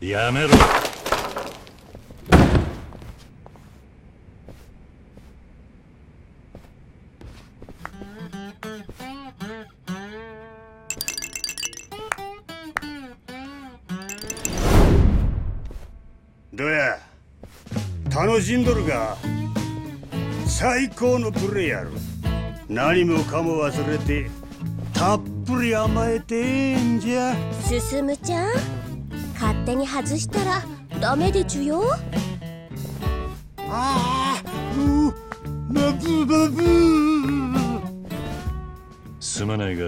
やめろ。どや楽しんどるが最高のプレイやろ。何もかも忘れてたっぷり甘えてええんじゃ。進むちゃん。勝手に外したらダメでちゅよ。ああうバブバブすまないが